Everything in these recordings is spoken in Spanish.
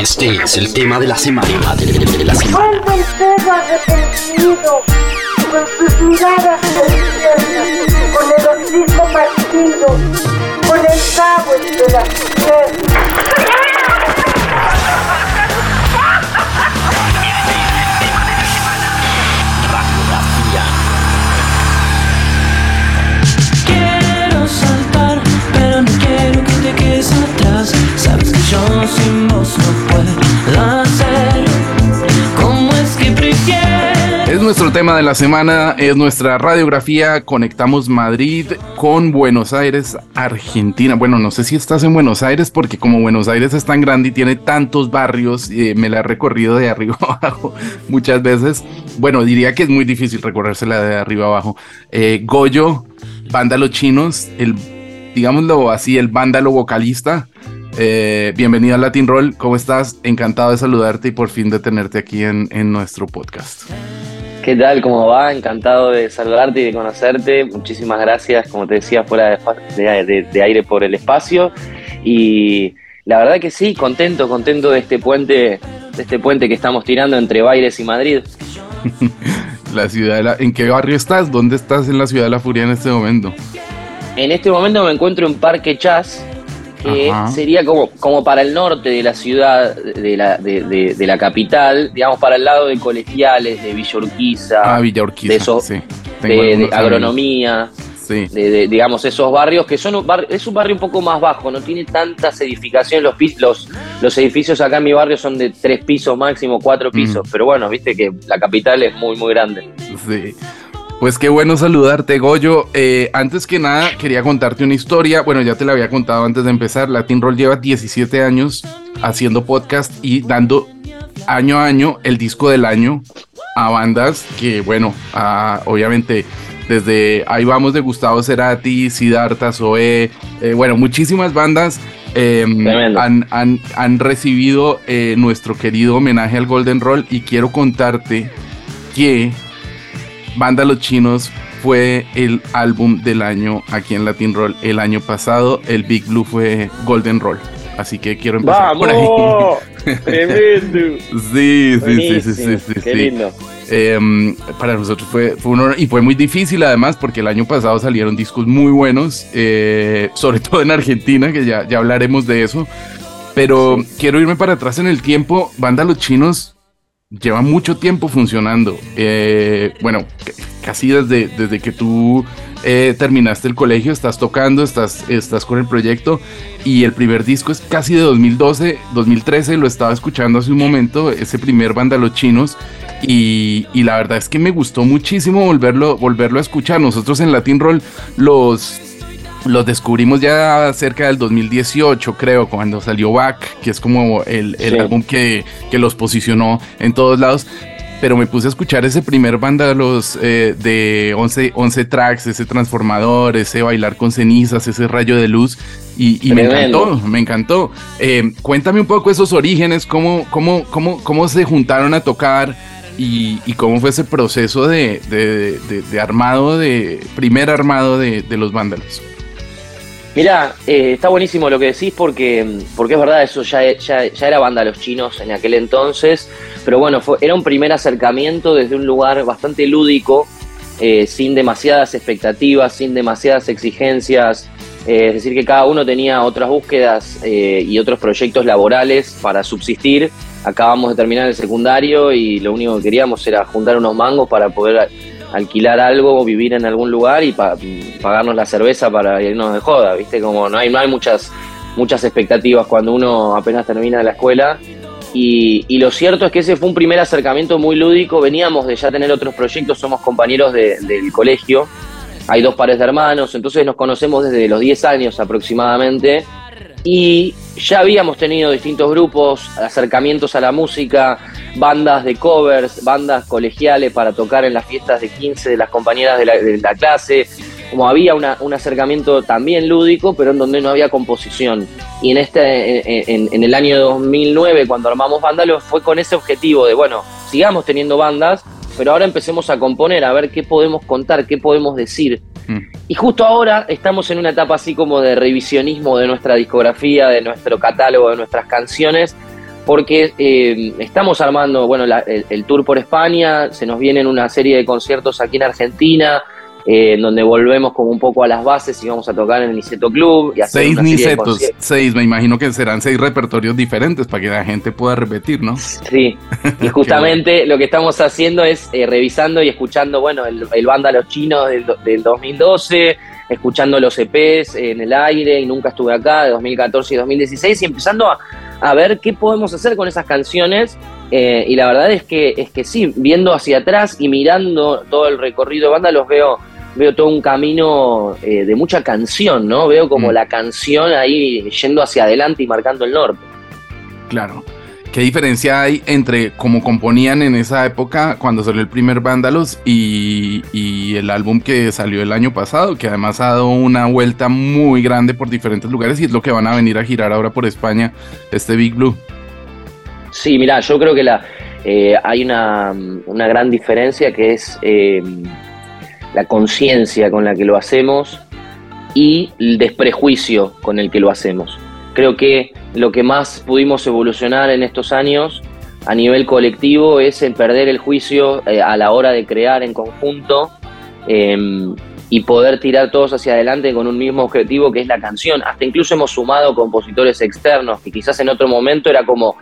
Este es el tema de la semana. De la semana. Vuelve el perro arrepentido, con sus miradas con el hocico partido, con el cabo entre las piernas. Nuestro tema de la semana, es nuestra radiografía. Conectamos Madrid con Buenos Aires, Argentina. Bueno, no sé si estás en Buenos Aires porque como Buenos Aires es tan grande y tiene tantos barrios, eh, me la he recorrido de arriba abajo muchas veces. Bueno, diría que es muy difícil recorrérsela de arriba abajo. Eh, Goyo, Vándalo Chinos, el, digámoslo así, el vándalo vocalista. Eh, bienvenido a Latin Roll, ¿cómo estás? Encantado de saludarte y por fin de tenerte aquí en, en nuestro podcast. ¿Qué tal? ¿Cómo va? Encantado de saludarte y de conocerte. Muchísimas gracias, como te decía, fuera de, de- de- de aire por el espacio. Y la verdad que sí, contento, contento de este puente, de este puente que estamos tirando entre Baires y Madrid. La ciudad de la- ¿En qué barrio estás? ¿Dónde estás en la ciudad de la furia en este momento? En este momento me encuentro en Parque Chas, que Ajá. sería como, como para el norte de la ciudad, de la, de, de- de la capital, digamos para el lado de Colegiales, de Villa Urquiza, Ah, Villa Urquiza, de eso- sí. de, agronomía. Sí. de, de, digamos, esos barrios que son un bar- es un barrio un poco más bajo, no tiene tantas edificaciones. Los, pis- los, los edificios acá en mi barrio son de tres pisos máximo, cuatro pisos, pero bueno, viste que la capital es muy, muy grande. Sí. Pues qué bueno saludarte, Goyo. Eh, antes que nada, quería contarte una historia. Bueno, ya te la había contado antes de empezar. Latin Roll lleva 17 años haciendo podcast y dando año a año el disco del año a bandas que, bueno, a- obviamente desde ahí vamos de Gustavo Cerati, Siddhartha, Zoé, eh, bueno, muchísimas bandas eh, Tremendo. han, han- han recibido eh, nuestro querido homenaje al Golden Roll y quiero contarte que Banda Los Chinos fue el álbum del año aquí en Latin Roll el año pasado. El Big Blue fue Golden Roll. Así que quiero empezar por ahí. ¡Vamos! ¡Tremendo! Sí, sí, sí, sí, sí, sí, ¡Qué sí. lindo! Eh, para nosotros fue, fue un honor y fue muy difícil además porque el año pasado salieron discos muy buenos, eh, sobre todo en Argentina, que ya, ya hablaremos de eso. Pero quiero irme para atrás en el tiempo. Banda Los Chinos lleva mucho tiempo funcionando. Eh, bueno, casi desde, desde que tú eh, terminaste el colegio, estás tocando, estás, estás con el proyecto. Y el primer disco es casi de 2012, 2013, lo estaba escuchando hace un momento, ese primer Banda Los Chinos. Y, y la verdad es que me gustó muchísimo volverlo, volverlo a escuchar. Nosotros en Latin Roll los, los descubrimos ya cerca del 2018, creo, cuando salió Back, que es como el, el Sí. álbum que, que los posicionó en todos lados. Pero me puse a escuchar ese primer banda los, eh, de 11, 11 tracks, ese transformador, ese bailar con cenizas, ese rayo de luz. Y, y me encantó, me encantó. Eh, cuéntame un poco esos orígenes, cómo, cómo, cómo, cómo se juntaron a tocar y, y cómo fue ese proceso de, de- de- de armado, de primer armado de, de los vándalos. Mira, eh, está buenísimo lo que decís porque, porque es verdad, eso ya, ya, ya era banda los chinos en aquel entonces, pero bueno, fue, era un primer acercamiento desde un lugar bastante lúdico, eh, sin demasiadas expectativas, sin demasiadas exigencias, eh, es decir, que cada uno tenía otras búsquedas y otros proyectos laborales para subsistir. Acabamos de terminar el secundario y lo único que queríamos era juntar unos mangos para poder alquilar algo, vivir en algún lugar y pa- pagarnos la cerveza para irnos de joda, ¿viste? Como no hay, no hay muchas, muchas expectativas cuando uno apenas termina la escuela. Y, lo cierto es que ese fue un primer acercamiento muy lúdico. Veníamos de ya tener otros proyectos, somos compañeros de- del colegio. Hay dos pares de hermanos, entonces nos conocemos desde los 10 años aproximadamente. Y ya habíamos tenido distintos grupos, acercamientos a la música, bandas de covers, bandas colegiales para tocar en las fiestas de 15 de las compañeras de la, clase. Como había una- un acercamiento también lúdico, pero en donde no había composición. Y en, este, en, en- el año 2009, cuando armamos Vándalo, fue con ese objetivo de, bueno, sigamos teniendo bandas, pero ahora empecemos a componer, a ver qué podemos contar, qué podemos decir. Mm. Y justo ahora estamos en una etapa así como de revisionismo de nuestra discografía, de nuestro catálogo, de nuestras canciones, porque eh, estamos armando, bueno, la- el, el tour por España, se nos vienen una serie de conciertos aquí en Argentina, eh, en donde volvemos como un poco a las bases y vamos a tocar en el Niceto Club y hacer Seis una serie de nicetos, seis, me imagino que serán seis repertorios diferentes para que la gente pueda repetir, ¿no? Sí, y justamente lo que estamos haciendo es eh, revisando y escuchando, bueno, el, el banda Los Chinos del 2012, escuchando los EPs en el aire y nunca estuve acá, de 2014 y 2016, y empezando a, a ver qué podemos hacer con esas canciones. eh, y la verdad es que, es que sí, viendo hacia atrás y mirando todo el recorrido de banda, los veo, veo todo un camino eh, de mucha canción, ¿no? Veo como Mm. la canción ahí yendo hacia adelante y marcando el norte. Claro. ¿Qué diferencia hay entre cómo componían en esa época cuando salió el primer Vándalos y, y el álbum que salió el año pasado, que además ha dado una vuelta muy grande por diferentes lugares y es lo que van a venir a girar ahora por España, este Big Blue? Sí, mira, yo creo que la, eh, hay una, una gran diferencia que es eh, la conciencia con la que lo hacemos y el desprejuicio con el que lo hacemos. Creo que lo que más pudimos evolucionar en estos años a nivel colectivo es el perder el juicio eh, a la hora de crear en conjunto eh, y poder tirar todos hacia adelante con un mismo objetivo que es la canción. Hasta incluso hemos sumado compositores externos que quizás en otro momento era como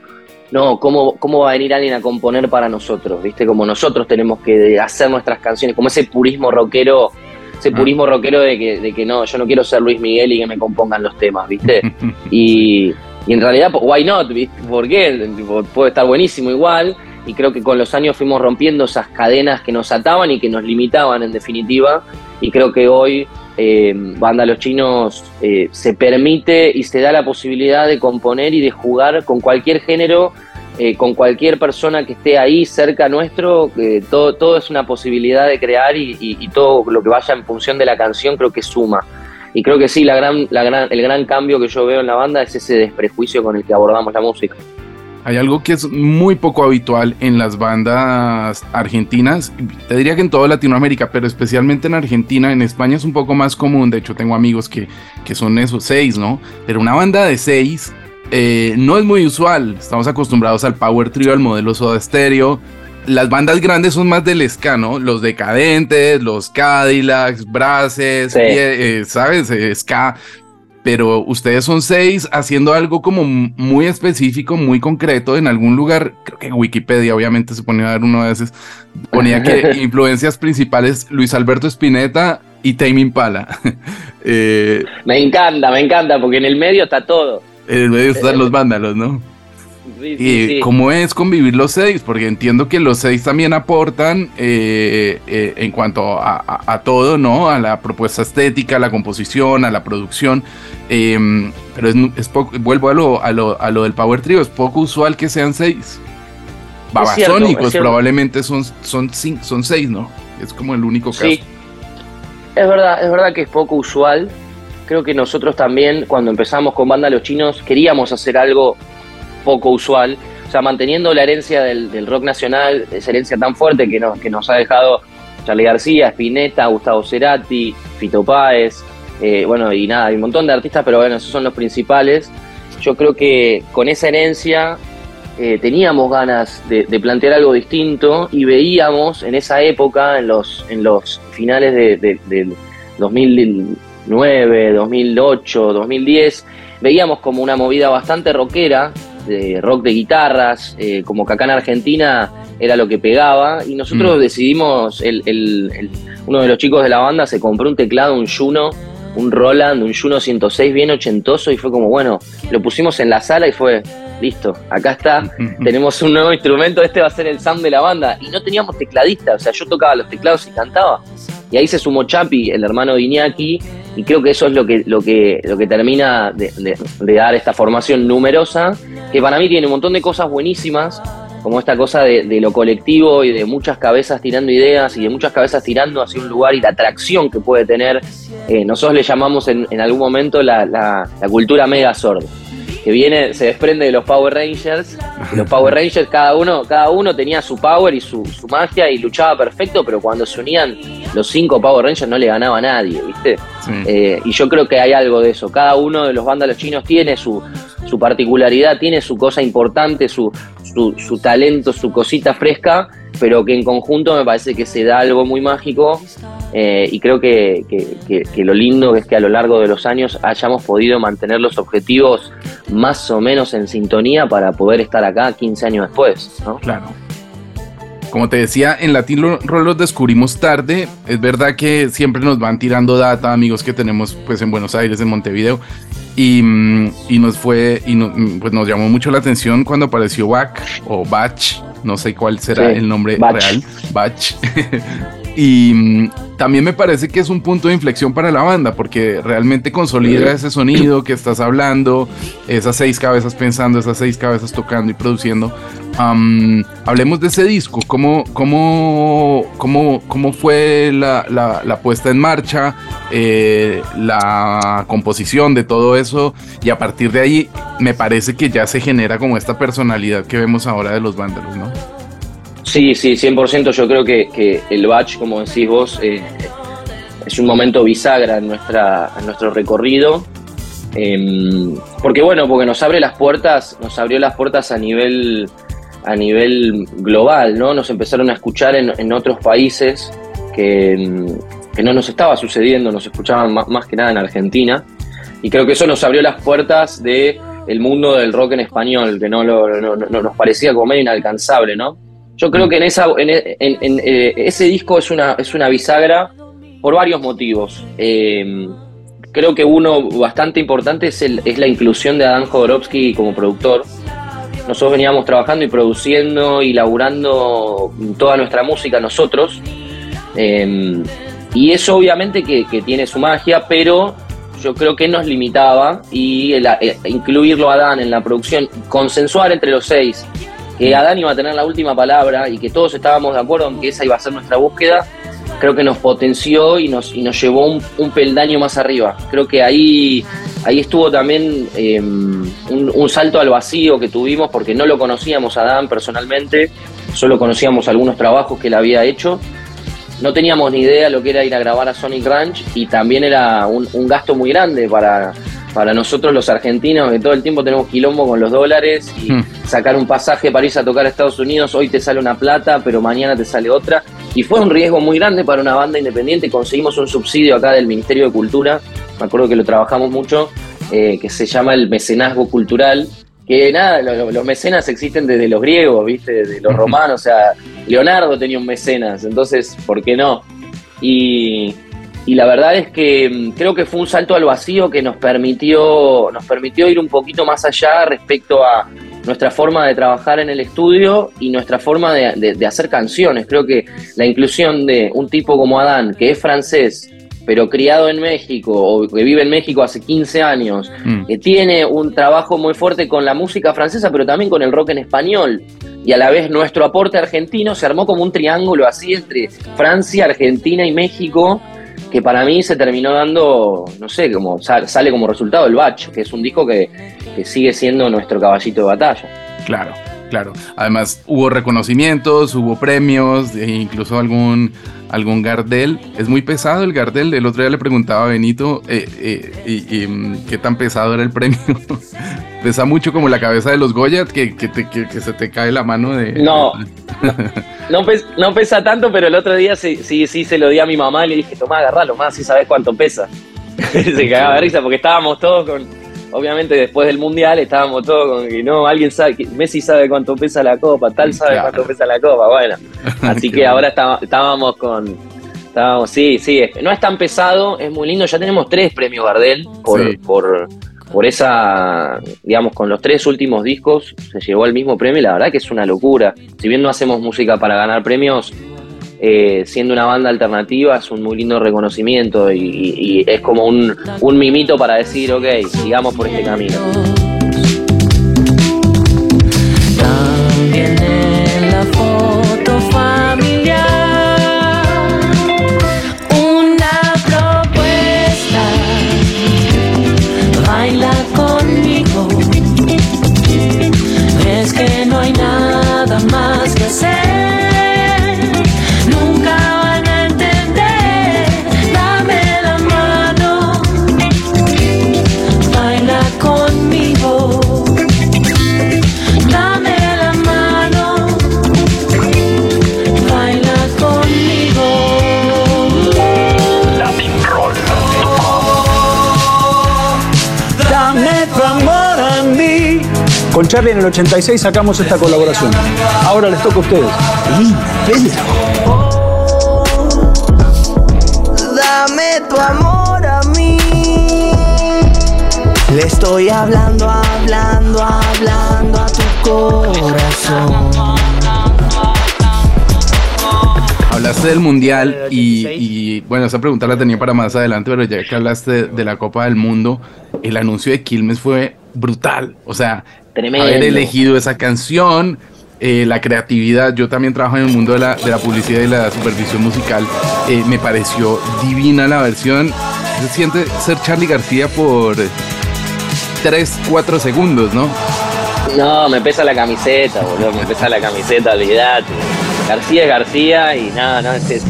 no, ¿cómo, ¿cómo va a venir alguien a componer para nosotros? ¿Viste? Como nosotros tenemos que hacer nuestras canciones, como ese purismo rockero, ese Ah. purismo rockero de que, de que no, yo no quiero ser Luis Miguel y que me compongan los temas, ¿viste? y, y en realidad, why not? ¿viste? ¿Por qué? Puede estar buenísimo igual. Y creo que con los años fuimos rompiendo esas cadenas que nos ataban y que nos limitaban en definitiva. Y creo que hoy eh, Banda Los Chinos eh, se permite y se da la posibilidad de componer y de jugar con cualquier género, eh, con cualquier persona que esté ahí cerca nuestro. todo, todo es una posibilidad de crear y, y- y todo lo que vaya en función de la canción creo que suma. Y creo que sí, la gran, la gran, el gran cambio que yo veo en la banda es ese desprejuicio con el que abordamos la música. Hay algo que es muy poco habitual en las bandas argentinas, te diría que en toda Latinoamérica, pero especialmente en Argentina, en España es un poco más común, de hecho tengo amigos que, que son esos seis, ¿no? Pero una banda de seis eh, no es muy usual, estamos acostumbrados al Power Trio, al modelo Soda Stereo. Las bandas grandes son más del ska, ¿no? Los Decadentes, los Cadillacs, Braces, Sí. eh, eh, ¿sabes? Eh, ska pero ustedes son seis haciendo algo como muy específico, muy concreto en algún lugar. Creo que Wikipedia, obviamente, se ponía a dar uno de esos. Ponía que influencias principales Luis Alberto Spinetta y Tame Impala. eh, Me encanta, me encanta, porque en el medio está todo. en el medio están los vándalos, ¿no? Sí, ¿Y sí, sí. cómo es convivir los seis? Porque entiendo que los seis también aportan eh, eh, en cuanto a, a- a todo, ¿no? A la propuesta estética, a la composición, a la producción. eh, pero es, poco, vuelvo a lo, a, lo, a lo del Power Trio, es poco usual que sean seis. Babasónicos probablemente son, son, cin- son seis, ¿no? Es como el único caso. Sí. Es verdad, es verdad que es poco usual. Creo que nosotros también, cuando empezamos con Banda Los Chinos, queríamos hacer algo poco usual. O sea, manteniendo la herencia del, rock nacional, esa herencia tan fuerte que nos, que nos ha dejado Charlie García, Spinetta, Gustavo Cerati, Fito Páez, eh, bueno, y nada, hay un montón de artistas, pero bueno, esos son los principales. Yo creo que con esa herencia eh, teníamos ganas de, de plantear algo distinto y veíamos en esa época, en los, en los finales de, de- del 2009, 2008, 2010, veíamos como una movida bastante rockera, de rock de guitarras, eh, como que acá en Argentina era lo que pegaba, y nosotros Mm. decidimos, el, el- el- uno de los chicos de la banda se compró un teclado, un Juno, un Roland, un Juno 106 bien ochentoso, y fue como, bueno, lo pusimos en la sala y fue, listo, acá está, tenemos un nuevo instrumento, este va a ser el sound de la banda. Y no teníamos tecladista, o sea, yo tocaba los teclados y cantaba. Y ahí se sumó Chapi, el hermano de Iñaki, y creo que eso es lo que, lo que, lo que termina de, de- de dar esta formación numerosa, que para mí tiene un montón de cosas buenísimas, como esta cosa de, de lo colectivo y de muchas cabezas tirando ideas y de muchas cabezas tirando hacia un lugar y la atracción que puede tener. Eh, nosotros le llamamos en, en algún momento la, la- la cultura Megazord que viene, se desprende de los Power Rangers. y los Power Rangers, cada uno, cada uno tenía su power y su, su magia y luchaba perfecto, pero cuando se unían los cinco Power Rangers no le ganaba a nadie, ¿viste? Sí. Eh, y yo creo que hay algo de eso. Cada uno de los vándalos chinos tiene su, su particularidad, tiene su cosa importante, su, su, talento, su cosita fresca, pero que en conjunto me parece que se da algo muy mágico eh, y creo que, que- lo lindo es que a lo largo de los años hayamos podido mantener los objetivos más o menos en sintonía para poder estar acá 15 años después. Claro. Como te decía, en Latin Roll descubrimos tarde. Es verdad que siempre nos van tirando data, amigos que tenemos pues en Buenos Aires, en Montevideo. Y, mm, y nos fue, y no- mm, pues nos llamó mucho la atención cuando apareció Bach o Bach, no sé cuál será Sí, el nombre Bach. real, Bach. y mm, también me parece que es un punto de inflexión para la banda, porque realmente consolida ese sonido que estás hablando, esas seis cabezas pensando, esas seis cabezas tocando y produciendo. Hablemos de ese disco, ¿cómo, cómo, cómo, cómo fue la, la- la puesta en marcha, eh, la composición de todo eso? Y a partir de ahí me parece que ya se genera como esta personalidad que vemos ahora de los vándalos, ¿no? Sí, sí, 100%. Yo creo que, que el batch, como decís vos, eh, es un momento bisagra en, nuestra, en nuestro recorrido. Em, porque bueno, porque nos abre las puertas, nos abrió las puertas a nivel, a nivel global, ¿no? Nos empezaron a escuchar en, en otros países que, em, que no nos estaba sucediendo, nos escuchaban más, más que nada en Argentina. Y creo que eso nos abrió las puertas de el mundo del rock en español, que no, lo- no- nos parecía como medio inalcanzable, ¿no? Yo creo que en, esa, en, en- en, eh, ese disco es una, es una bisagra por varios motivos. Eh, creo que uno bastante importante es, el- es la inclusión de Adán Jodorowsky como productor. Nosotros veníamos trabajando y produciendo y laburando toda nuestra música nosotros. Eh, y eso obviamente que, que tiene su magia, pero yo creo que nos limitaba y el- eh, incluirlo a Adán en la producción, consensuar entre los seis que Adán iba a tener la última palabra y que todos estábamos de acuerdo en que esa iba a ser nuestra búsqueda, creo que nos potenció y nos, y nos llevó un, peldaño más arriba. Creo que ahí, ahí estuvo también eh, un, salto al vacío que tuvimos porque no lo conocíamos a Adán personalmente, solo conocíamos algunos trabajos que él había hecho. No teníamos ni idea lo que era ir a grabar a Sonic Ranch y también era un gasto muy grande para, para nosotros los argentinos, que todo el tiempo tenemos quilombo con los dólares y Hmm. sacar un pasaje para irse a tocar a Estados Unidos, hoy te sale una plata, pero mañana te sale otra. Y fue un riesgo muy grande para una banda independiente. Conseguimos un subsidio acá del Ministerio de Cultura, me acuerdo que lo trabajamos mucho, eh, que se llama el mecenazgo cultural. Que nada, lo- lo- los mecenas existen desde los griegos, ¿viste? Desde los romanos, o sea, Leonardo tenía un mecenas, entonces, ¿por qué no? Y, y la verdad es que mm, creo que fue un salto al vacío que nos permitió, nos permitió ir un poquito más allá respecto a nuestra forma de trabajar en el estudio y nuestra forma de, de- de hacer canciones. Creo que la inclusión de un tipo como Adán, que es francés, pero criado en México o que vive en México hace 15 años, Mm. que tiene un trabajo muy fuerte con la música francesa, pero también con el rock en español. Y a la vez nuestro aporte argentino se armó como un triángulo así entre Francia, Argentina y México, que para mí se terminó dando, no sé, como sal- sale como resultado el Batch, que es un disco que, que sigue siendo nuestro caballito de batalla. Claro, claro. Además, hubo reconocimientos, hubo premios, e incluso algún, algún Gardel. Es muy pesado el Gardel. El otro día le preguntaba a Benito eh, eh, mm, qué tan pesado era el premio. Pesa mucho como la cabeza de los Goya, que, que, te- que- que se te cae la mano de... No. No, pes- no pesa tanto, pero el otro día sí, sí, sí se lo di a mi mamá y le dije, tomá, agarralo más, si sabes cuánto pesa. se cagaba de risa porque estábamos todos con, obviamente después del mundial estábamos todos con que no, alguien sabe, que Messi sabe cuánto pesa la copa, tal sabe Claro. cuánto pesa la copa, bueno. Así que ahora está- estábamos con, estábamos, sí, sí, no es tan pesado, es muy lindo, ya tenemos tres premios Gardel por, Sí. por, por esa, digamos, con los tres últimos discos se llevó el mismo premio y la verdad que es una locura. Si bien no hacemos música para ganar premios, eh, siendo una banda alternativa es un muy lindo reconocimiento y es como un, un mimito para decir, ok, sigamos por este camino. Con Charlie en el 86 sacamos esta colaboración. Ahora les toca a ustedes. Dame tu amor a mí. Le estoy hablando, hablando, hablando a tu corazón. Hablaste del mundial y, y, bueno, esa pregunta la tenía para más adelante, pero ya que hablaste de, la Copa del Mundo, el anuncio de Quilmes fue brutal. O sea, haber elegido esa canción, eh, la creatividad. Yo también trabajo en el mundo de la, de la publicidad y la supervisión musical. Eh, me pareció divina la versión. Se siente ser Charlie García por 3, 4 segundos, ¿no? No, me pesa la camiseta, boludo, me pesa la camiseta, olvidate. García García y nada, nada, es,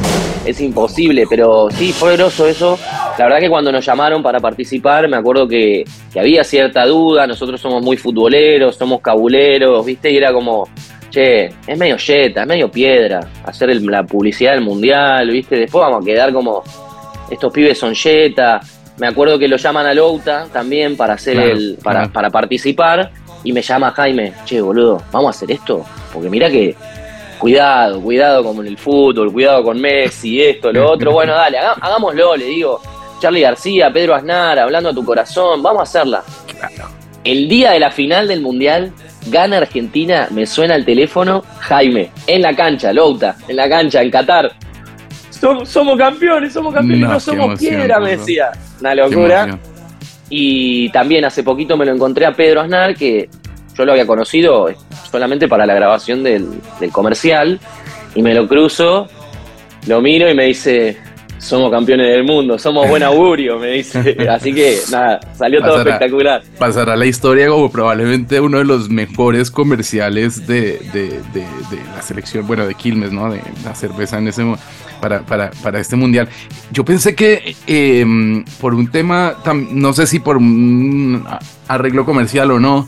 es, imposible, pero sí, fue groso eso. La verdad que cuando nos llamaron para participar, me acuerdo que, que había cierta duda, nosotros somos muy futboleros, somos cabuleros, ¿viste? Y era como, che, es medio yeta, es medio piedra hacer la publicidad del mundial, ¿viste? Después vamos a quedar como, estos pibes son yeta. Me acuerdo que lo llaman a Louta también para hacer el, para, para participar y me llama Jaime, che, boludo, vamos a hacer esto, porque mira que cuidado, cuidado con el fútbol, cuidado con Messi, esto, lo otro. Bueno, dale, hagámoslo, le digo. Charlie García, Pedro Aznar, hablando a tu corazón, vamos a hacerla. El día de la final del Mundial, gana Argentina, me suena el teléfono, Jaime, en la cancha, Louta, en la cancha, en Qatar. Somos, campeones, somos campeones, no, somos piedra, me decía. Una locura. Y también hace poquito me lo encontré a Pedro Aznar, que yo lo había conocido solamente para la grabación del, comercial, y me lo cruzo, lo miro y me dice, somos campeones del mundo, somos buen augurio, me dice. Así que nada, salió todo espectacular. Pasará la historia como probablemente uno de los mejores comerciales de, la selección, bueno, de Quilmes, ¿no? De la cerveza en ese para, para, para este mundial. Yo pensé que em, por un tema, no sé si por un arreglo comercial o no,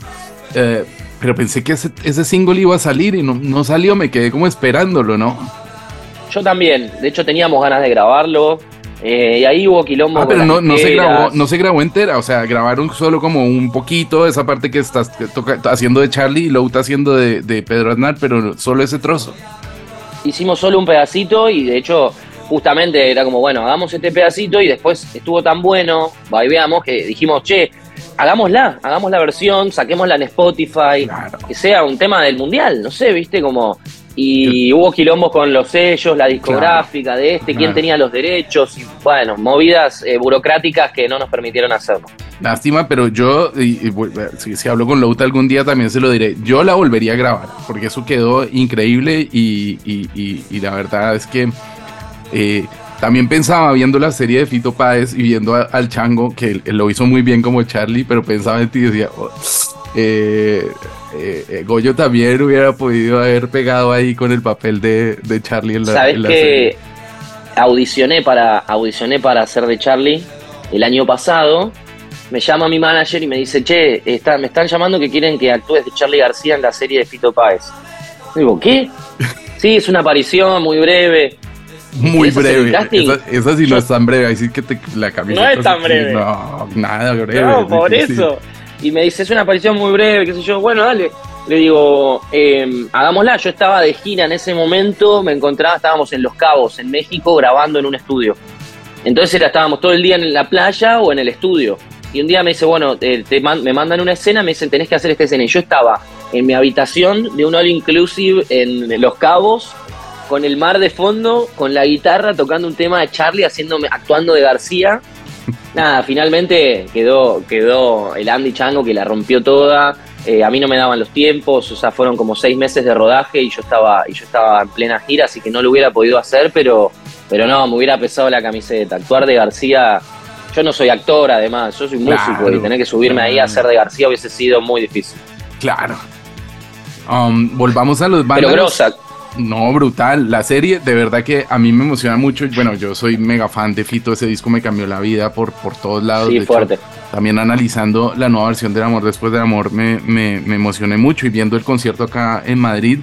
eh, pero pensé que ese, ese, single iba a salir y no, no salió, me quedé como esperándolo, ¿no? Yo también, de hecho teníamos ganas de grabarlo. Eh, y ahí hubo quilombo. Ah, pero no, no, se grabó, no se grabó entera, o sea, grabaron solo como un poquito esa parte que estás haciendo de Charlie y luego está haciendo de, de Pedro Aznar, pero solo ese trozo. Hicimos solo un pedacito y de hecho justamente era como, bueno, hagamos este pedacito y después estuvo tan bueno, va y veamos, que dijimos, che, hagámosla, hagamos la versión, saquémosla en Spotify, que sea un tema del mundial, no sé, viste, como. Y hubo quilombos con los sellos, la discográfica de este, quién tenía los derechos, y bueno, movidas eh, burocráticas que no nos permitieron hacerlo. Lástima, pero yo, si, hablo con Louta algún día también se lo diré, yo la volvería a grabar, porque eso quedó increíble y, y la verdad es que eh, también pensaba viendo la serie de Fito Páez y viendo al Chango, que él, lo hizo muy bien como Charlie, pero pensaba en ti y decía, oh, eh, eh, Goyo también hubiera podido haber pegado ahí con el papel de, Charlie en la, ¿Sabes en que Audicioné para, audicioné para hacer de Charlie el año pasado. Me llama mi manager y me dice, che, está, me están llamando que quieren que actúes de Charlie García en la serie de Fito Páez. digo, ¿qué? Sí, es una aparición muy breve. Muy breve. Esa, sí no es tan breve. Así que te, la camisa. No es tan breve. No, nada breve. No, por eso. Y me dice, es una aparición muy breve, qué sé yo. Bueno, dale. Le digo, eh, hagámosla. Yo estaba de gira en ese momento, me encontraba, estábamos en Los Cabos, en México, grabando en un estudio. Entonces era, estábamos todo el día en la playa o en el estudio. Y un día me dice, bueno, te me mandan una escena, me dicen, tenés que hacer esta escena. Y yo estaba en mi habitación de un all inclusive en Los Cabos, con el mar de fondo, con la guitarra, tocando un tema de Charlie, haciéndome, actuando de García. Nada, finalmente quedó, quedó el Andy Chango que la rompió toda. Eh, a mí no me daban los tiempos, o sea, fueron como seis meses de rodaje y yo estaba, y yo estaba en plena gira, así que no lo hubiera podido hacer, pero, pero no, me hubiera pesado la camiseta. Actuar de García, yo no soy actor además, yo soy músico y tener que subirme ahí a hacer de García hubiese sido muy difícil. Claro. Um, volvamos a los bandos. Pero grosa, no, brutal. La serie, de verdad que a mí me emociona mucho. Bueno, yo soy mega fan de Fito. Ese disco me cambió la vida por, por todos lados. Sí, fuerte. también analizando la nueva versión del Amor Después del Amor, me, me, emocioné mucho. Y viendo el concierto acá en Madrid,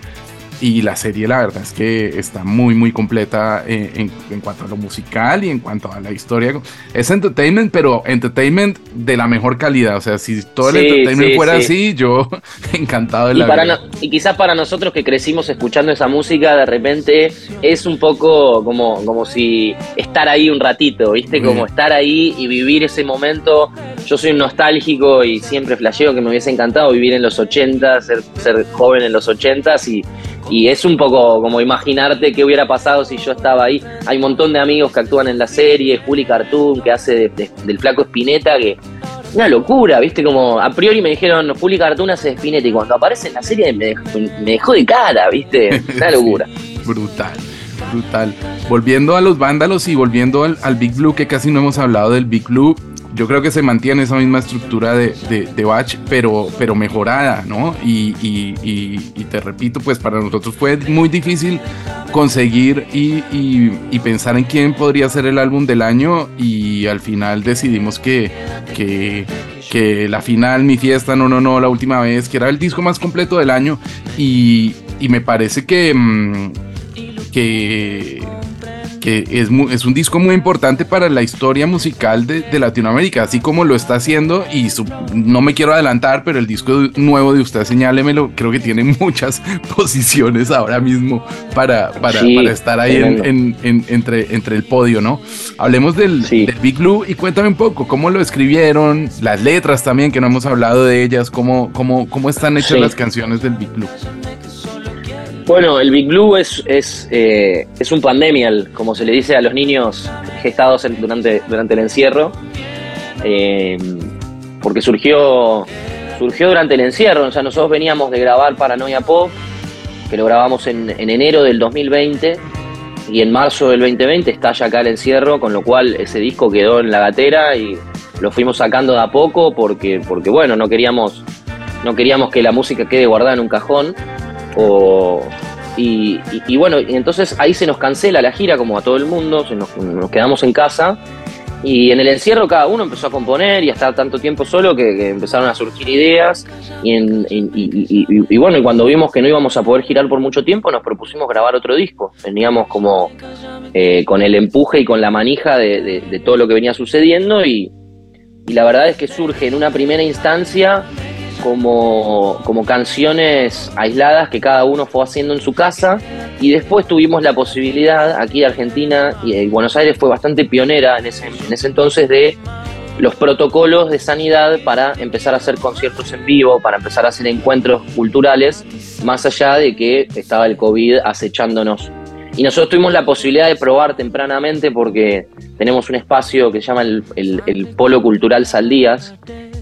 y la serie la verdad es que está muy muy completa eh, en, en, cuanto a lo musical y en cuanto a la historia. Es entertainment, pero entertainment de la mejor calidad. O sea, si todo el entertainment fuera así, yo encantado de la y, para y quizás para nosotros que crecimos escuchando esa música, de repente es un poco como, como si estar ahí un ratito, ¿viste? Como estar ahí y vivir ese momento. Yo soy un nostálgico y siempre flasheo que me hubiese encantado vivir en los 80, ser, ser joven en los 80 y y es un poco como imaginarte qué hubiera pasado si yo estaba ahí. Hay un montón de amigos que actúan en la serie, Juli Cartoon, que hace del flaco Espineta, que una locura, ¿viste? Como a priori me dijeron, Juli Cartoon hace de Spinetta, y cuando aparece en la serie me dejó, de cara, ¿viste? Una locura. brutal, brutal. Volviendo a los vándalos y volviendo al, al Big Blue, que casi no hemos hablado del Big Blue, yo creo que se mantiene esa misma estructura de, de, Batch, pero, pero mejorada, ¿no? Y, te repito, pues para nosotros fue muy difícil conseguir y, pensar en quién podría ser el álbum del año y al final decidimos que, que, la final, mi fiesta, no, no, no, la última vez, que era el disco más completo del año y, me parece que... Mm, es, es un disco muy importante para la historia musical de, Latinoamérica, así como lo está haciendo, y no me quiero adelantar, pero el disco nuevo de Usted Señálemelo creo que tiene muchas posiciones ahora mismo para, para, estar ahí en, entre, entre el podio, ¿no? Hablemos del, Big Blue y cuéntame un poco cómo lo escribieron, las letras también, que no hemos hablado de ellas, cómo, cómo, cómo están hechas las canciones del Big Blue. Bueno, el Big Blue es, es, eh, es, un pandemial, como se le dice a los niños gestados durante, durante el encierro, eh, porque surgió, surgió durante el encierro. O sea, nosotros veníamos de grabar Paranoia Pop, que lo grabamos en, en enero del 2020, y en marzo del 2020 estalla acá el encierro, con lo cual ese disco quedó en la gatera y lo fuimos sacando de a poco porque, porque bueno, no queríamos, no queríamos que la música quede guardada en un cajón y, bueno, y entonces ahí se nos cancela la gira como a todo el mundo, nos, quedamos en casa. Y en el encierro cada uno empezó a componer y a estar tanto tiempo solo que, empezaron a surgir ideas. Y, bueno, y cuando vimos que no íbamos a poder girar por mucho tiempo nos propusimos grabar otro disco, veníamos como eh, con el empuje y con la manija de todo lo que venía sucediendo y la verdad es que surge en una primera instancia como, como canciones aisladas que cada uno fue haciendo en su casa y después tuvimos la posibilidad aquí de Argentina y Buenos Aires fue bastante pionera en ese, en ese entonces de los protocolos de sanidad para empezar a hacer conciertos en vivo, para empezar a hacer encuentros culturales, más allá de que estaba el COVID acechándonos. Y nosotros tuvimos la posibilidad de probar tempranamente porque tenemos un espacio que se llama el, el Polo Cultural Saldías,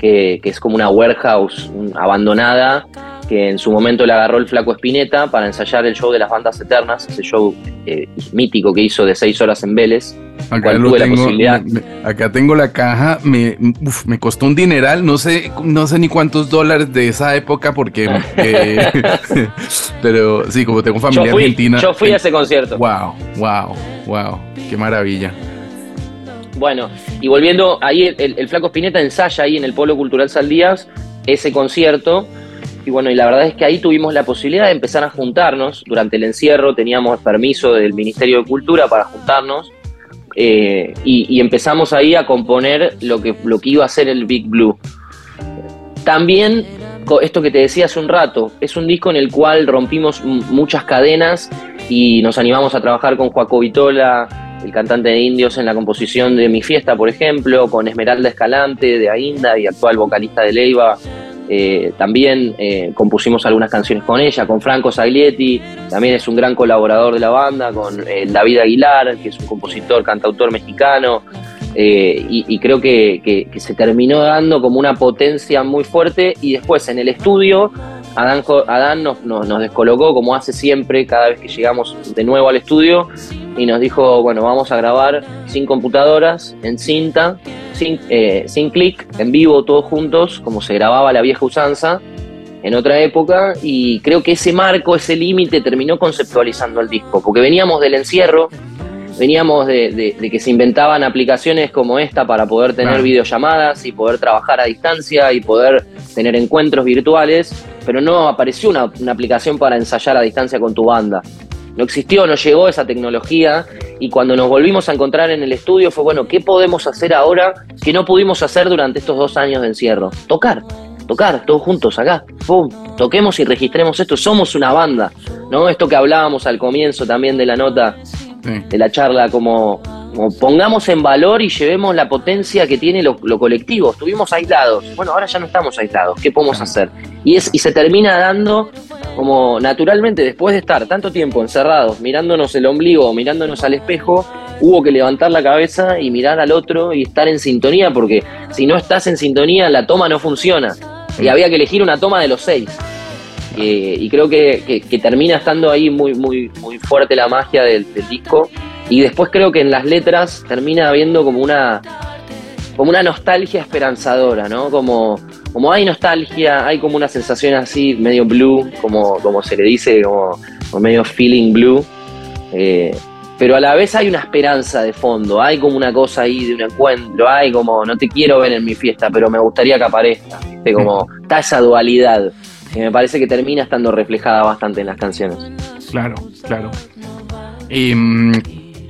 que, es como una warehouse abandonada que en su momento le agarró el flaco Espineta para ensayar el show de las bandas eternas, ese show eh, mítico que hizo de seis horas en Vélez. Acá, tengo, la acá tengo la caja, me, me costó un dineral, no sé, no sé ni cuántos dólares de esa época porque... Eh, pero sí, como tengo familia argentina... Yo fui a ese concierto. Wow, wow, wow, qué maravilla. Bueno, y volviendo, ahí el, Flaco Spinetta ensaya ahí en el Polo Cultural Saldías ese concierto. Y bueno, y la verdad es que ahí tuvimos la posibilidad de empezar a juntarnos. Durante el encierro teníamos permiso del Ministerio de Cultura para juntarnos. Eh, y, empezamos ahí a componer lo que, lo que iba a ser el Big Blue. También, esto que te decía hace un rato, es un disco en el cual rompimos muchas cadenas y nos animamos a trabajar con Joaco Vitola, el cantante de Indios en la composición de Mi Fiesta, por ejemplo, con Esmeralda Escalante de Ainda y actual vocalista de Leiva. Eh, también eh, compusimos algunas canciones con ella, con Franco Saglietti, también es un gran colaborador de la banda, con eh, David Aguilar, que es un compositor, cantautor mexicano, y, creo que, se terminó dando como una potencia muy fuerte y después en el estudio Adán, nos, descolocó como hace siempre cada vez que llegamos de nuevo al estudio y nos dijo, bueno, vamos a grabar sin computadoras, en cinta, sin, eh, sin clic, en vivo, todos juntos, como se grababa la vieja usanza en otra época, y creo que ese marco, ese límite terminó conceptualizando el disco, porque veníamos del encierro, veníamos de, de- de que se inventaban aplicaciones como esta para poder tener videollamadas y poder trabajar a distancia y poder tener encuentros virtuales, pero no apareció una, una aplicación para ensayar a distancia con tu banda. No existió, no llegó esa tecnología y cuando nos volvimos a encontrar en el estudio fue, bueno, ¿qué podemos hacer ahora que no pudimos hacer durante estos dos años de encierro? Tocar, tocar, todos juntos acá, ¡pum! Toquemos y registremos esto, somos una banda, ¿no? Esto que hablábamos al comienzo también de la nota, de la charla, como, como pongamos en valor y llevemos la potencia que tiene lo, lo colectivo. Estuvimos aislados, bueno, ahora ya no estamos aislados, ¿qué podemos hacer? Y, es, y se termina dando como naturalmente, después de estar tanto tiempo encerrados, mirándonos el ombligo, mirándonos al espejo, hubo que levantar la cabeza y mirar al otro y estar en sintonía, porque si no estás en sintonía, la toma no funciona. Y había que elegir una toma de los seis. Eh, y creo que, que- que termina estando ahí muy, muy, muy fuerte la magia del, del disco. Y después creo que en las letras termina habiendo como una, como una nostalgia esperanzadora, ¿no? Como, como hay nostalgia, hay como una sensación así, medio blue, como, como se le dice, como, como medio feeling blue. Eh, pero a la vez hay una esperanza de fondo, hay como una cosa ahí de un encuentro, hay como, no te quiero ver en mi fiesta, pero me gustaría que aparezca, ¿viste? Como, está esa dualidad, que me parece que termina estando reflejada bastante en las canciones. Claro, claro. Em,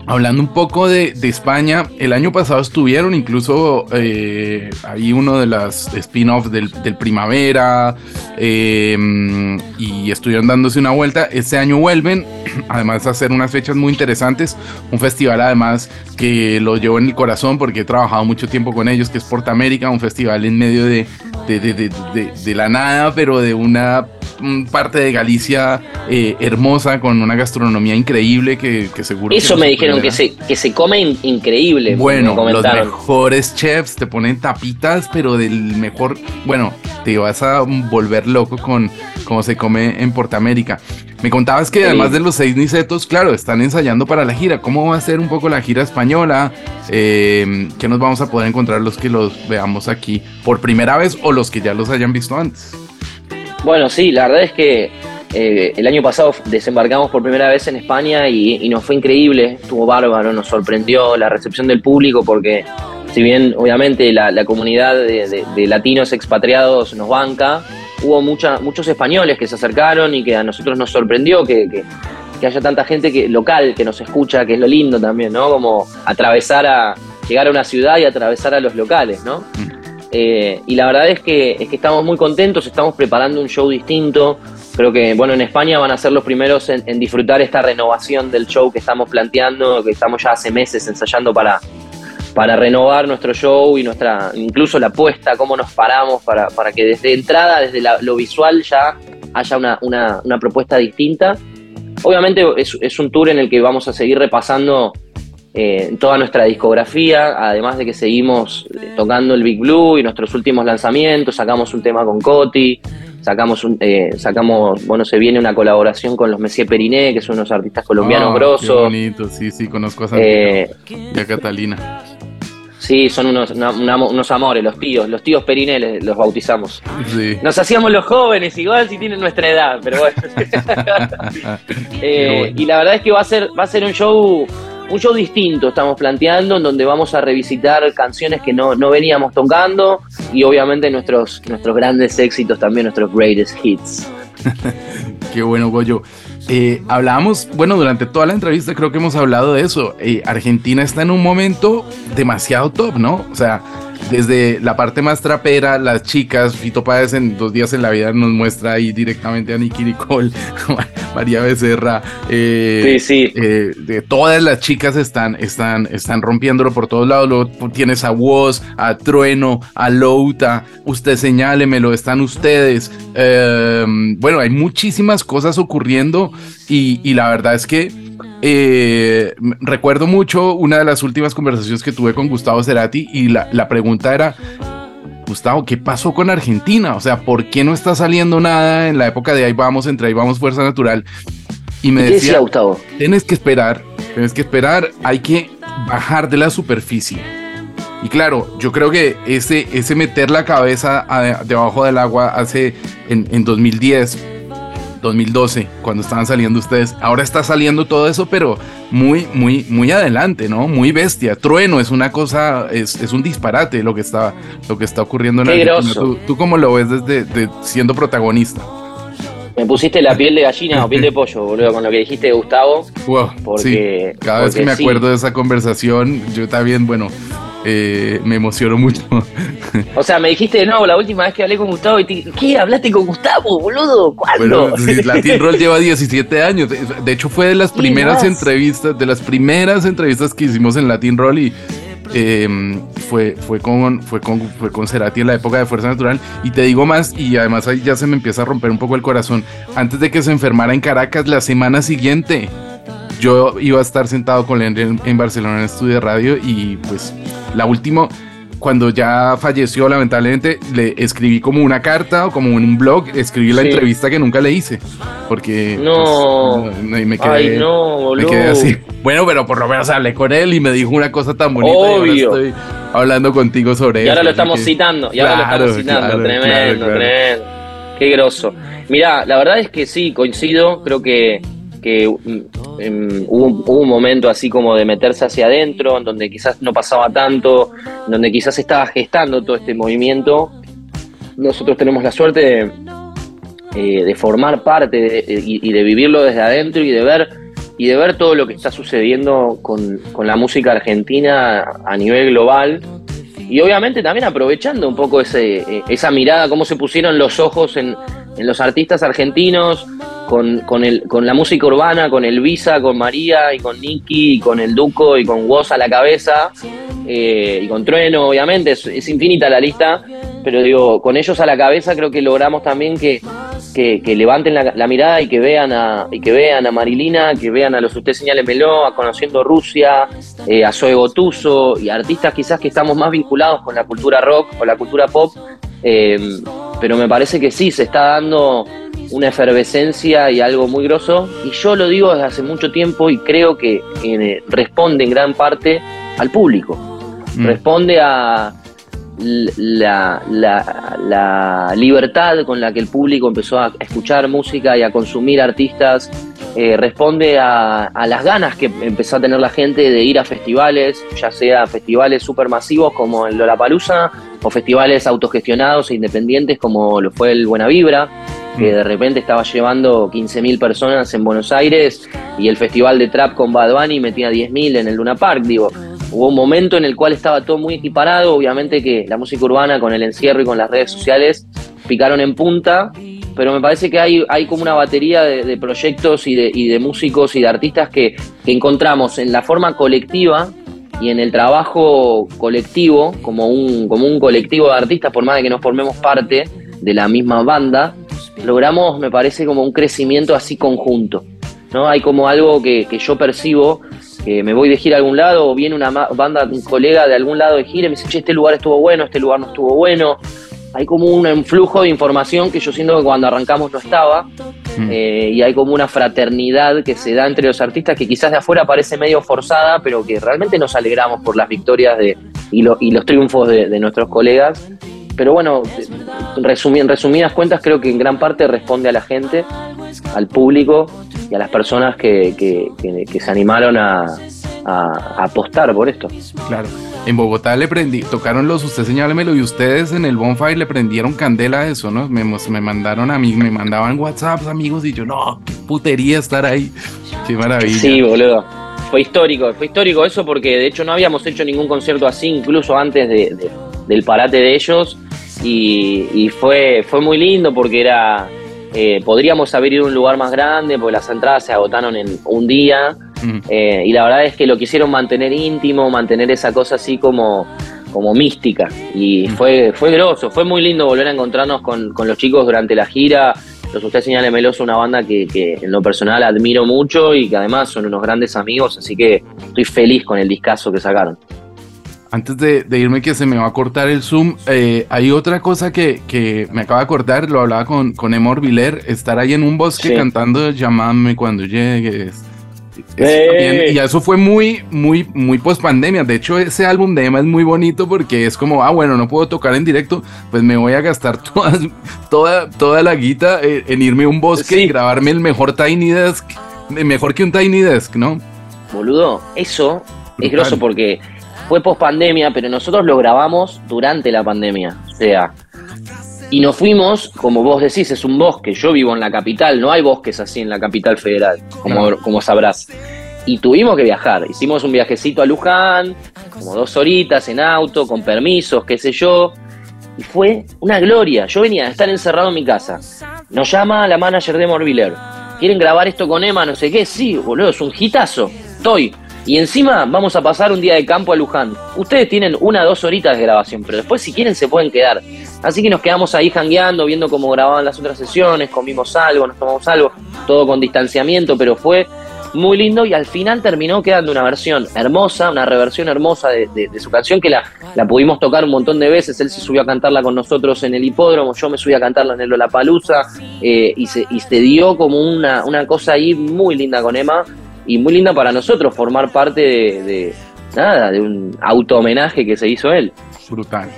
hablando un poco de, España, el año pasado estuvieron incluso eh, ahí uno de las spin-offs del, del Primavera em, y estuvieron dándose una vuelta. Este año vuelven, además a hacer unas fechas muy interesantes. Un festival además que lo llevo en el corazón porque he trabajado mucho tiempo con ellos, que es Portamérica, un festival en medio de, de, de- la nada, pero de una parte de Galicia eh, hermosa, con una gastronomía increíble que, que seguro... que Eso nos me dijeron que se, que se come in- increíble. me Bueno, los mejores chefs te ponen tapitas, pero del mejor. Bueno, te vas a volver loco con cómo se come en Portamérica. Me contabas que Sí. además de los seis nicetos, claro, están ensayando para la gira. ¿Cómo va a ser un poco la gira española? Eh, ¿Qué nos vamos a poder encontrar los que los veamos aquí por primera vez o los que ya los hayan visto antes? Bueno, sí, la verdad es que eh, el año pasado desembarcamos por primera vez en España y, nos fue increíble, estuvo bárbaro, nos sorprendió la recepción del público porque si bien obviamente la, comunidad de, latinos expatriados nos banca, hubo mucha, muchos españoles que se acercaron y que a nosotros nos sorprendió que, que- que haya tanta gente que, local que nos escucha, que es lo lindo también, ¿no? Como atravesar a, llegar a una ciudad y atravesar a los locales, ¿no? Eh, y la verdad es que, es que estamos muy contentos, estamos preparando un show distinto. Creo que, bueno, en España van a ser los primeros en, disfrutar esta renovación del show que estamos planteando, que estamos ya hace meses ensayando para, para renovar nuestro show y nuestra, incluso la apuesta, cómo nos paramos para, para que desde entrada, desde la- lo visual ya haya una, una- propuesta distinta. Obviamente es un tour en el que vamos a seguir repasando eh, toda nuestra discografía, además de que seguimos eh, tocando el Big Blue y nuestros últimos lanzamientos, sacamos un tema con Coti, sacamos, un, eh, sacamos, bueno, se viene una colaboración con los Messier Periné, que son unos artistas colombianos Qué grosos. bonito, sí, sí, conozco a Santiago Eh, y a Catalina. sí, son unos, una- una- unos amores, los tíos, los tíos Periné les- los bautizamos. Sí. Nos hacíamos los jóvenes, igual si tienen nuestra edad, pero bueno. Eh, bueno. Y la verdad es que va a ser, va a ser un show, un distinto, estamos planteando, en donde vamos a revisitar canciones que no, no veníamos tocando y obviamente nuestros, nuestros grandes éxitos también, nuestros greatest hits. Qué bueno, Goyo. Eh, hablábamos, bueno, durante toda la entrevista creo que hemos hablado de eso. Eh, Argentina está en un momento demasiado top, ¿no? O sea, desde la parte más trapera, las chicas, Fito Páez en Dos Días en la Vida nos muestra ahí directamente a Nicky Nicole, María Becerra. eh, Sí, sí. eh, de todas las chicas están, están, están rompiéndolo por todos lados. Luego tienes a Woz, a Trueno, a Louta. Usted señálemelo, están ustedes. Eh, bueno, hay muchísimas cosas ocurriendo y, y la verdad es que eh, recuerdo mucho una de las últimas conversaciones que tuve con Gustavo Cerati y la, la pregunta era, Gustavo, ¿qué pasó con Argentina? O sea, ¿por qué no está saliendo nada en la época de ahí vamos, entre ahí vamos, Fuerza Natural? Y me ¿Qué decía decía, Gustavo? tienes que esperar, tienes que esperar, hay que bajar de la superficie. Y claro, yo creo que ese, ese meter la cabeza a- debajo del agua hace en, en 2010 2012, cuando estaban saliendo ustedes. Ahora está saliendo todo eso, pero muy, muy, muy adelante, ¿no? Muy bestia. Trueno es una cosa, es, es un disparate lo que está, lo que está ocurriendo en Qué groso. ¿Tú, tú cómo lo ves desde de- siendo protagonista? Me pusiste la piel de gallina o piel de pollo, boludo, con lo que dijiste de Gustavo. Wow, Porque- sí. Cada vez que me sí. acuerdo de esa conversación, yo también, bueno, eh, me emociono mucho. O sea, me dijiste de nuevo la última vez que hablé con Gustavo y te ¿qué? ¿Hablaste con Gustavo, boludo? ¿Cuándo? Bueno, sí, Latin Roll lleva 17 años. De hecho, fue de las primeras más. entrevistas, de las primeras entrevistas que hicimos en Latin Roll y eh, fue, fue, con, fue, con, fue con Cerati en la época de Fuerza Natural. Y te digo más, y además ahí ya se me empieza a romper un poco el corazón. Antes de que se enfermara en Caracas, la semana siguiente, yo iba a estar sentado con él en, en Barcelona en el estudio de radio y pues la última, cuando ya falleció lamentablemente, le escribí como una carta o como en un blog, escribí la Sí. entrevista que nunca le hice, porque No. pues, me quedé, Ay, no, me quedé así. Bueno, pero por lo menos hablé con él y me dijo una cosa tan bonita y ahora estoy hablando contigo sobre eso. Y ahora lo estamos que- citando, y ahora Claro, lo estamos citando. claro, tremendo, claro. tremendo. Qué groso. Mirá, la verdad es que sí, coincido. Creo que, que em, hubo, un- momento así como de meterse hacia adentro, en donde quizás no pasaba tanto, donde quizás estaba gestando todo este movimiento. Nosotros tenemos la suerte de, eh, formar parte de- y, de vivirlo desde adentro y de ver y de ver todo lo que está sucediendo con, la música argentina a nivel global y obviamente también aprovechando un poco ese, eh, esa mirada, cómo se pusieron los ojos en los artistas argentinos, con, con, el, con la música urbana, con el Visa, con María y con Nicky y con el Duco y con Woz a la cabeza eh, y con Trueno, obviamente, es, infinita la lista, pero digo, con ellos a la cabeza creo que logramos también que, que, levanten la, la mirada y que vean a y que vean a Marilina, que vean a los Usted Señálemelo, a Conociendo Rusia, eh, a Zoe Gotuso y artistas quizás que estamos más vinculados con la cultura rock o la cultura pop, eh, pero me parece que sí, se está dando una efervescencia y algo muy grosso, y yo lo digo desde hace mucho tiempo y creo que eh, responde en gran parte al público, Mm. responde a la, la- la libertad con la que el público empezó a escuchar música y a consumir artistas, eh, responde a, a las ganas que empezó a tener la gente de ir a festivales, ya sea festivales supermasivos como el Lollapalooza o festivales autogestionados e independientes como lo fue el Buena Vibra, que de repente estaba llevando 15.000 personas en Buenos Aires y el festival de trap con Bad Bunny metía 10.000 en el Luna Park, digo, hubo un momento en el cual estaba todo muy equiparado, obviamente que la música urbana con el encierro y con las redes sociales picaron en punta, pero me parece que hay, hay como una batería de, de proyectos y de, y de músicos y de artistas que, que encontramos en la forma colectiva y en el trabajo colectivo, como un, como un colectivo de artistas, por más de que nos formemos parte de la misma banda, logramos, me parece, como un crecimiento así conjunto. ¿no? Hay como algo que, que yo percibo, que me voy de gira a algún lado, o viene una banda, un colega de algún lado de gira y me dice, che, este lugar estuvo bueno, este lugar no estuvo bueno. Hay como un influjo de información que yo siento que cuando arrancamos no estaba, Mm. eh, y hay como una fraternidad que se da entre los artistas que quizás de afuera parece medio forzada, pero que realmente nos alegramos por las victorias de, y, lo- y los triunfos de, de nuestros colegas. Pero bueno, en resumidas cuentas creo que en gran parte responde a la gente, al público y a las personas que, que- que- que se animaron a, a- a apostar por esto. Claro. En Bogotá le prendí, tocaron los Usted Señálemelo y ustedes en el Bonfire le prendieron candela a eso, ¿no? Me, me mandaron a mí, me mandaban WhatsApp amigos y yo, no, qué putería estar ahí. Qué maravilla. Sí, boludo. Fue histórico, fue histórico eso porque de hecho no habíamos hecho ningún concierto así, incluso antes de- de- del parate de ellos. Y, y fue, fue muy lindo porque era. eh, podríamos haber ido a un lugar más grande porque las entradas se agotaron en un día. Mm. eh, y la verdad es que lo quisieron mantener íntimo, mantener esa cosa así como, como mística. Y fue, fue groso, fue muy lindo volver a encontrarnos con, con los chicos durante la gira. Los Usted Señale Meloso, una banda que, que en lo personal admiro mucho y que además son unos grandes amigos, así que estoy feliz con el discazo que sacaron. Antes de, de irme que se me va a cortar el Zoom, eh, hay otra cosa que, que me acaba de acordar, lo hablaba con, con Emor Viler, estar ahí en un bosque Sí. cantando Llámame cuando llegues. Eso también- y eso fue muy, muy, muy post pandemia. De hecho, ese álbum de Emma es muy bonito porque es como, ah, bueno, no puedo tocar en directo, pues me voy a gastar todas, toda, toda la guita eh, en irme a un bosque Sí. y grabarme el mejor Tiny Desk, eh, mejor que un Tiny Desk, ¿no? Boludo, eso es grosso porque fue post pandemia, pero nosotros lo grabamos durante la pandemia. O sea, y nos fuimos, como vos decís, es un bosque. Yo vivo en la capital, no hay bosques así en la capital federal, como, como sabrás. Y tuvimos que viajar. Hicimos un viajecito a Luján, como dos horitas en auto, con permisos, qué sé yo. Y fue una gloria. Yo venía a estar encerrado en mi casa. Nos llama la manager de Morviller. ¿Quieren grabar esto con Emma? No sé qué. Sí, boludo, es un hitazo. Estoy. Y encima vamos a pasar un día de campo a Luján. Ustedes tienen una o dos horitas de grabación, pero después si quieren se pueden quedar. Así que nos quedamos ahí jangueando, viendo cómo grababan las otras sesiones, comimos algo, nos tomamos algo, todo con distanciamiento, pero fue muy lindo y al final terminó quedando una versión hermosa, una reversión hermosa de, de- su canción que la, la pudimos tocar un montón de veces. Él se subió a cantarla con nosotros en el hipódromo, yo me subí a cantarla en el Lollapalooza eh, y, se, y se dio como una, una cosa ahí muy linda con Emma y muy linda para nosotros formar parte de, de- nada, de un auto homenaje que se hizo él. Brutal,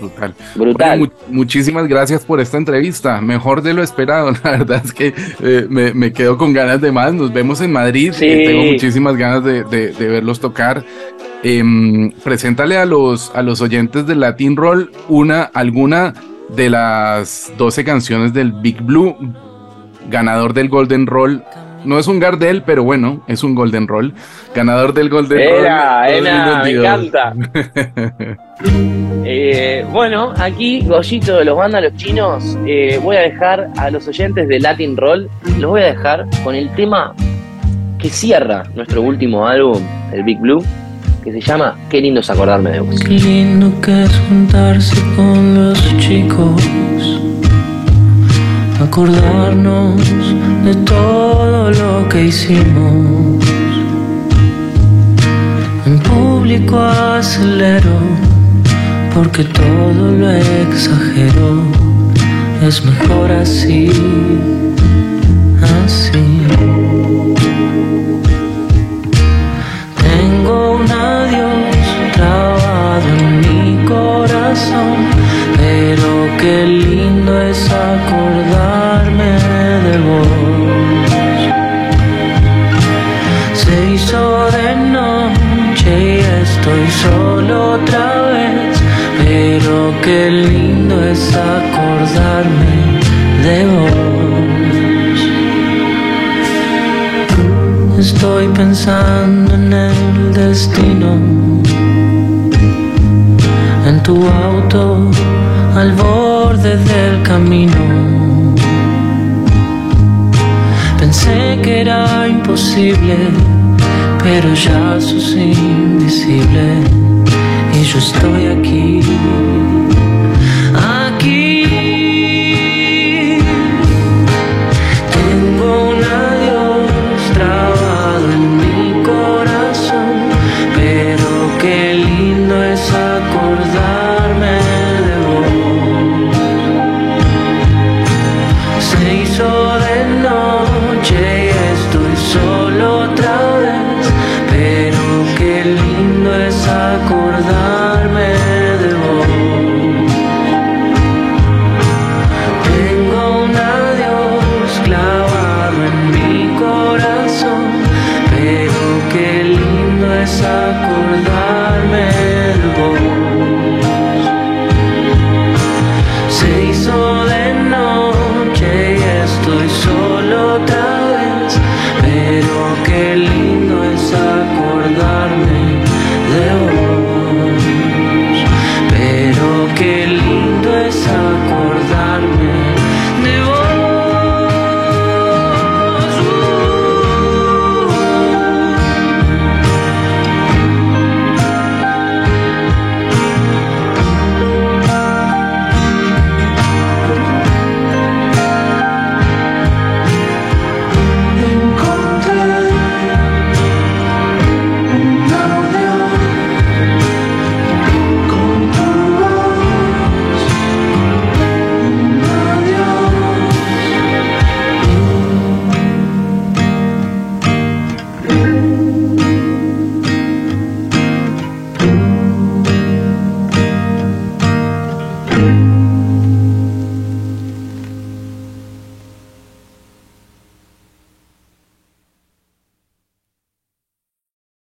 brutal. Brutal. Oye, mu- muchísimas gracias por esta entrevista. Mejor de lo esperado. La verdad es que eh, me, me quedo con ganas de más. Nos vemos en Madrid. Sí. Eh, tengo muchísimas ganas de, de- de verlos tocar. Em, preséntale a los, a los oyentes del Latin Roll una, alguna de las 12 canciones del Big Blue, ganador del Golden Roll. No es un Gardel, pero bueno, es un Golden Roll. Ganador del Golden Era, Roll. era, me 2022. encanta. Eh, bueno, aquí, Goyito de los vándalos chinos, eh, voy a dejar a los oyentes de Latin Roll, los voy a dejar con el tema que cierra nuestro último álbum, el Big Blue, que se llama Qué lindo es acordarme de vos. Qué lindo que es juntarse con los chicos, acordarnos de todo lo que hicimos. En público acelero, porque todo lo exagero. Es mejor así, así. Qué lindo es acordarme de vos. Se hizo de noche y estoy solo otra vez, pero qué lindo es acordarme de vos. Estoy pensando en el destino, en tu auto al borde del camino. Pensé que era imposible, pero ya sos invisible y yo estoy aquí. Acordarme de vos.